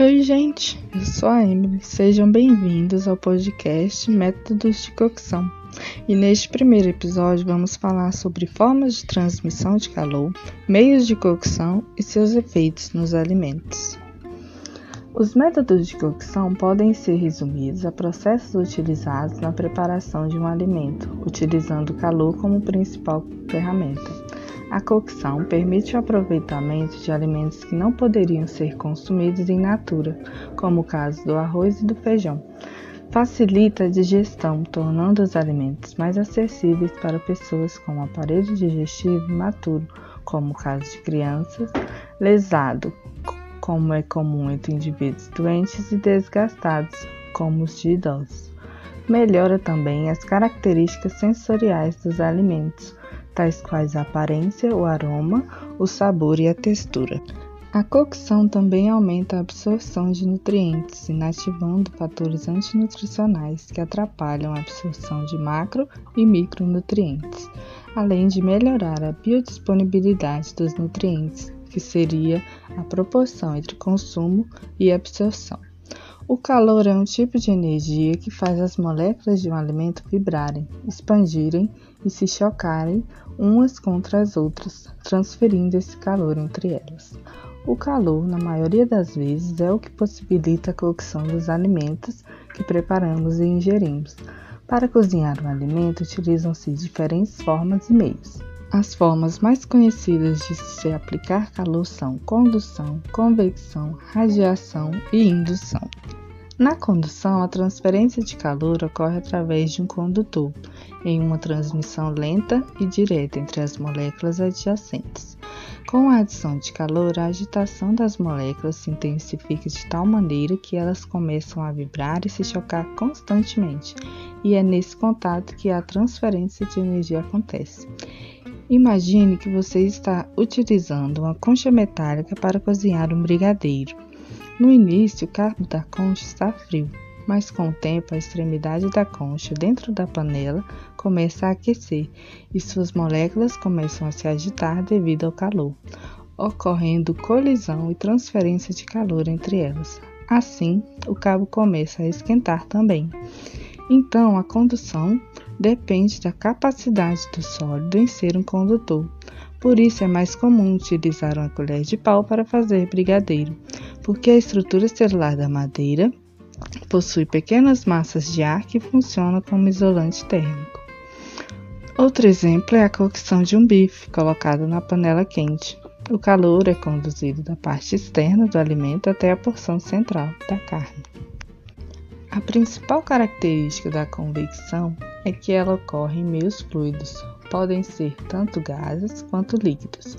Oi, gente, eu sou a Emily. Sejam bem-vindos ao podcast Métodos de Cocção. E neste primeiro episódio vamos falar sobre formas de transmissão de calor, meios de cocção e seus efeitos nos alimentos. Os métodos de cocção podem ser resumidos a processos utilizados na preparação de um alimento, utilizando o calor como principal ferramenta. A cocção permite o aproveitamento de alimentos que não poderiam ser consumidos em natura, como o caso do arroz e do feijão. Facilita a digestão, tornando os alimentos mais acessíveis para pessoas com um aparelho digestivo imaturo, como o caso de crianças, lesado, como é comum entre indivíduos doentes e desgastados, como os de idosos. Melhora também as características sensoriais dos alimentos, tais quais a aparência, o aroma, o sabor e a textura. A cocção também aumenta a absorção de nutrientes, inativando fatores antinutricionais que atrapalham a absorção de macro e micronutrientes, além de melhorar a biodisponibilidade dos nutrientes, que seria a proporção entre consumo e absorção. O calor é um tipo de energia que faz as moléculas de um alimento vibrarem, expandirem e se chocarem umas contra as outras, transferindo esse calor entre elas. O calor, na maioria das vezes, é o que possibilita a cocção dos alimentos que preparamos e ingerimos. Para cozinhar um alimento, utilizam-se diferentes formas e meios. As formas mais conhecidas de se aplicar calor são condução, convecção, radiação e indução. Na condução, a transferência de calor ocorre através de um condutor, em uma transmissão lenta e direta entre as moléculas adjacentes. Com a adição de calor, a agitação das moléculas se intensifica de tal maneira que elas começam a vibrar e se chocar constantemente, e é nesse contato que a transferência de energia acontece. Imagine que você está utilizando uma concha metálica para cozinhar um brigadeiro. No início, o cabo da concha está frio, mas com o tempo a extremidade da concha dentro da panela começa a aquecer e suas moléculas começam a se agitar devido ao calor, ocorrendo colisão e transferência de calor entre elas. Assim, o cabo começa a esquentar também. Então, a condução depende da capacidade do sólido em ser um condutor. Por isso é mais comum utilizar uma colher de pau para fazer brigadeiro, porque a estrutura celular da madeira possui pequenas massas de ar que funcionam como isolante térmico. Outro exemplo é a cocção de um bife colocado na panela quente. O calor é conduzido da parte externa do alimento até a porção central da carne. A principal característica da convecção é que ela ocorre em meios fluidos, podem ser tanto gases quanto líquidos.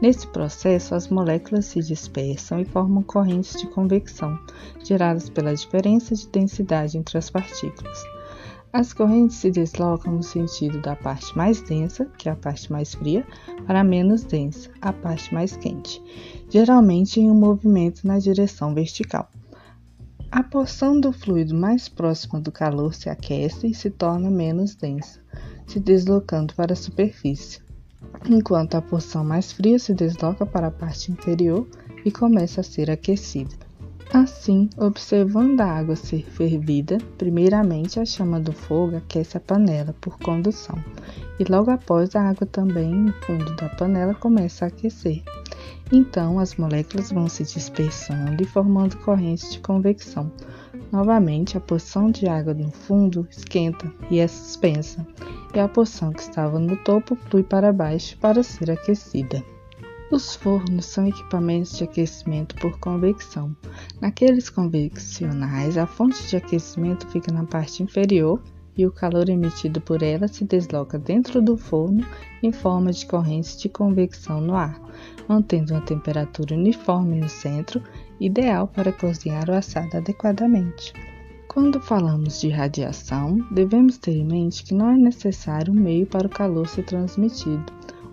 Nesse processo, as moléculas se dispersam e formam correntes de convecção, geradas pela diferença de densidade entre as partículas. As correntes se deslocam no sentido da parte mais densa, que é a parte mais fria, para a menos densa, a parte mais quente, geralmente em um movimento na direção vertical. A porção do fluido mais próxima do calor se aquece e se torna menos densa se deslocando para a superfície, enquanto a porção mais fria se desloca para a parte inferior e começa a ser aquecida. Assim, observando a água ser fervida, primeiramente a chama do fogo aquece a panela por condução, e logo após a água também no fundo da panela começa a aquecer. Então, as moléculas vão se dispersando e formando correntes de convecção. Novamente, a porção de água no fundo esquenta e é suspensa, e a porção que estava no topo flui para baixo para ser aquecida. Os fornos são equipamentos de aquecimento por convecção. Naqueles convencionais, a fonte de aquecimento fica na parte inferior e o calor emitido por ela se desloca dentro do forno em forma de correntes de convecção no ar, mantendo uma temperatura uniforme no centro, ideal para cozinhar o assado adequadamente. Quando falamos de radiação, devemos ter em mente que não é necessário um meio para o calor ser transmitido,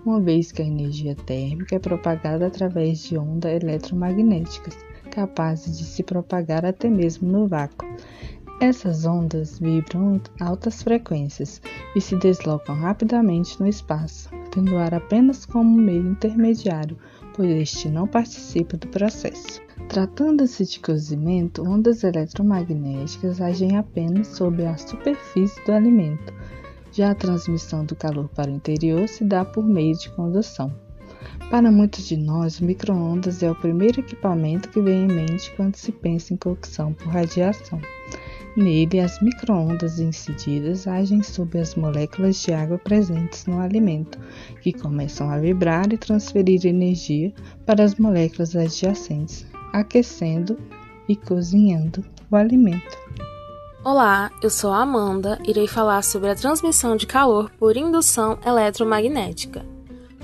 uma vez que a energia térmica é propagada através de ondas eletromagnéticas, capazes de se propagar até mesmo no vácuo. Essas ondas vibram em altas frequências e se deslocam rapidamente no espaço, tendo o ar apenas como meio intermediário, pois este não participa do processo. Tratando-se de cozimento, ondas eletromagnéticas agem apenas sobre a superfície do alimento. Já a transmissão do calor para o interior se dá por meio de condução. Para muitos de nós, o micro-ondas é o primeiro equipamento que vem em mente quando se pensa em cocção por radiação. Nele, as microondas incididas agem sobre as moléculas de água presentes no alimento, que começam a vibrar e transferir energia para as moléculas adjacentes, aquecendo e cozinhando o alimento. Olá, eu sou a Amanda, irei falar sobre a transmissão de calor por indução eletromagnética.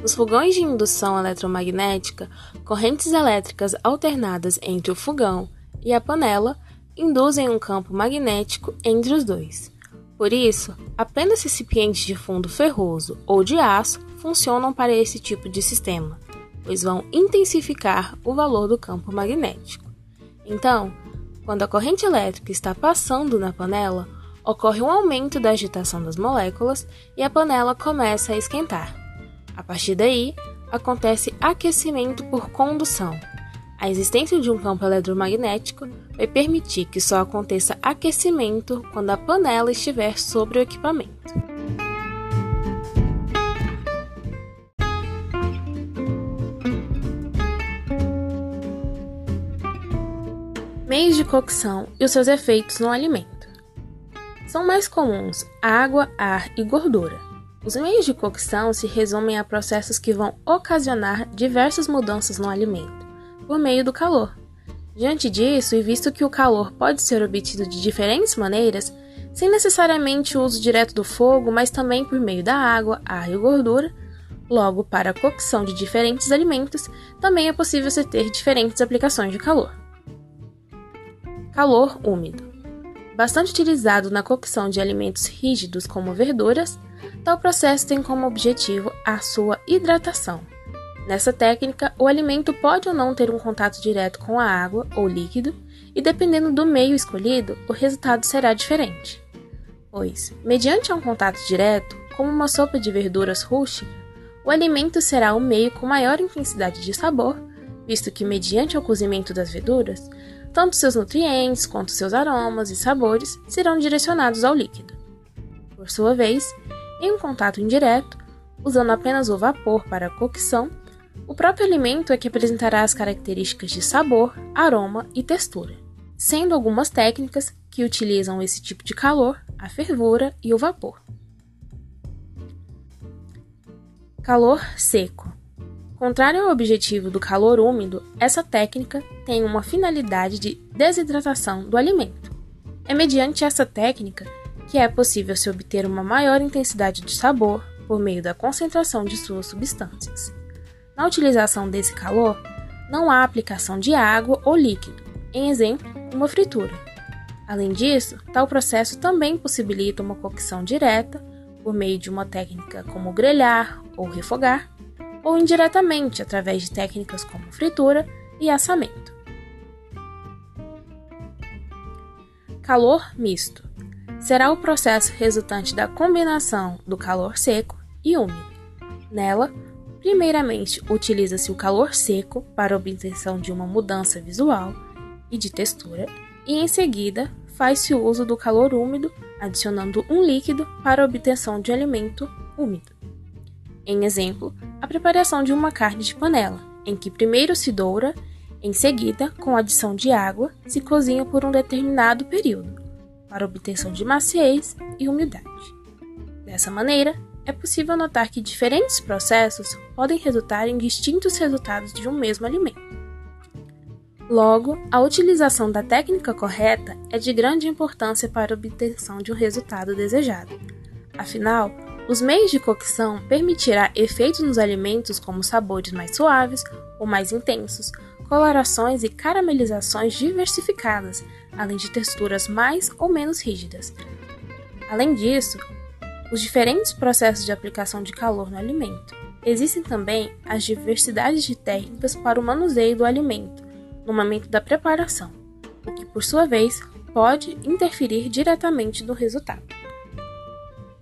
Nos fogões de indução eletromagnética, correntes elétricas alternadas entre o fogão e a panela induzem um campo magnético entre os dois. Por isso, apenas recipientes de fundo ferroso ou de aço funcionam para esse tipo de sistema, pois vão intensificar o valor do campo magnético. Então, quando a corrente elétrica está passando na panela, ocorre um aumento da agitação das moléculas e a panela começa a esquentar. A partir daí, acontece aquecimento por condução, a existência de um campo eletromagnético vai permitir que só aconteça aquecimento quando a panela estiver sobre o equipamento. Meios de cocção e os seus efeitos no alimento. São mais comuns água, ar e gordura. Os meios de cocção se resumem a processos que vão ocasionar diversas mudanças no alimento por meio do calor. Diante disso, e visto que o calor pode ser obtido de diferentes maneiras, sem necessariamente o uso direto do fogo, mas também por meio da água, ar e gordura, logo para a cocção de diferentes alimentos, também é possível se ter diferentes aplicações de calor. Calor úmido. Bastante utilizado na cocção de alimentos rígidos como verduras, tal processo tem como objetivo a sua hidratação Nessa técnica, o alimento pode ou não ter um contato direto com a água ou líquido, e dependendo do meio escolhido, o resultado será diferente. Pois, mediante um contato direto, como uma sopa de verduras rústica, o alimento será o meio com maior intensidade de sabor, visto que, mediante o cozimento das verduras, tanto seus nutrientes quanto seus aromas e sabores serão direcionados ao líquido. Por sua vez, em um contato indireto, usando apenas o vapor para a cocção, o próprio alimento é que apresentará as características de sabor, aroma e textura, sendo algumas técnicas que utilizam esse tipo de calor, a fervura e o vapor. Calor seco. Contrário ao objetivo do calor úmido, essa técnica tem uma finalidade de desidratação do alimento. É mediante essa técnica que é possível se obter uma maior intensidade de sabor por meio da concentração de suas substâncias. Na utilização desse calor, não há aplicação de água ou líquido, em exemplo, uma fritura. Além disso, tal processo também possibilita uma cocção direta por meio de uma técnica como grelhar ou refogar, ou indiretamente através de técnicas como fritura e assamento. Calor misto será o processo resultante da combinação do calor seco e úmido. Nela, Primeiramente, utiliza-se o calor seco para obtenção de uma mudança visual e de textura, e em seguida faz-se o uso do calor úmido, adicionando um líquido para obtenção de alimento úmido. Em exemplo, a preparação de uma carne de panela, em que primeiro se doura, em seguida, com adição de água, se cozinha por um determinado período, para obtenção de maciez e umidade. Dessa maneira, é possível notar que diferentes processos podem resultar em distintos resultados de um mesmo alimento. Logo, a utilização da técnica correta é de grande importância para a obtenção de um resultado desejado. Afinal, os meios de cocção permitirá efeitos nos alimentos como sabores mais suaves ou mais intensos, colorações e caramelizações diversificadas, além de texturas mais ou menos rígidas. Além disso, os diferentes processos de aplicação de calor no alimento. Existem também as diversidades de técnicas para o manuseio do alimento no momento da preparação, o que, por sua vez, pode interferir diretamente no resultado.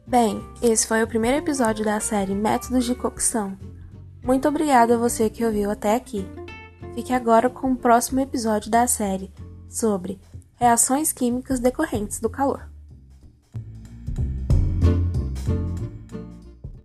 Bem, esse foi o primeiro episódio da série Métodos de Cocção. Muito obrigada a você que ouviu até aqui. Fique agora com o próximo episódio da série sobre reações químicas decorrentes do calor.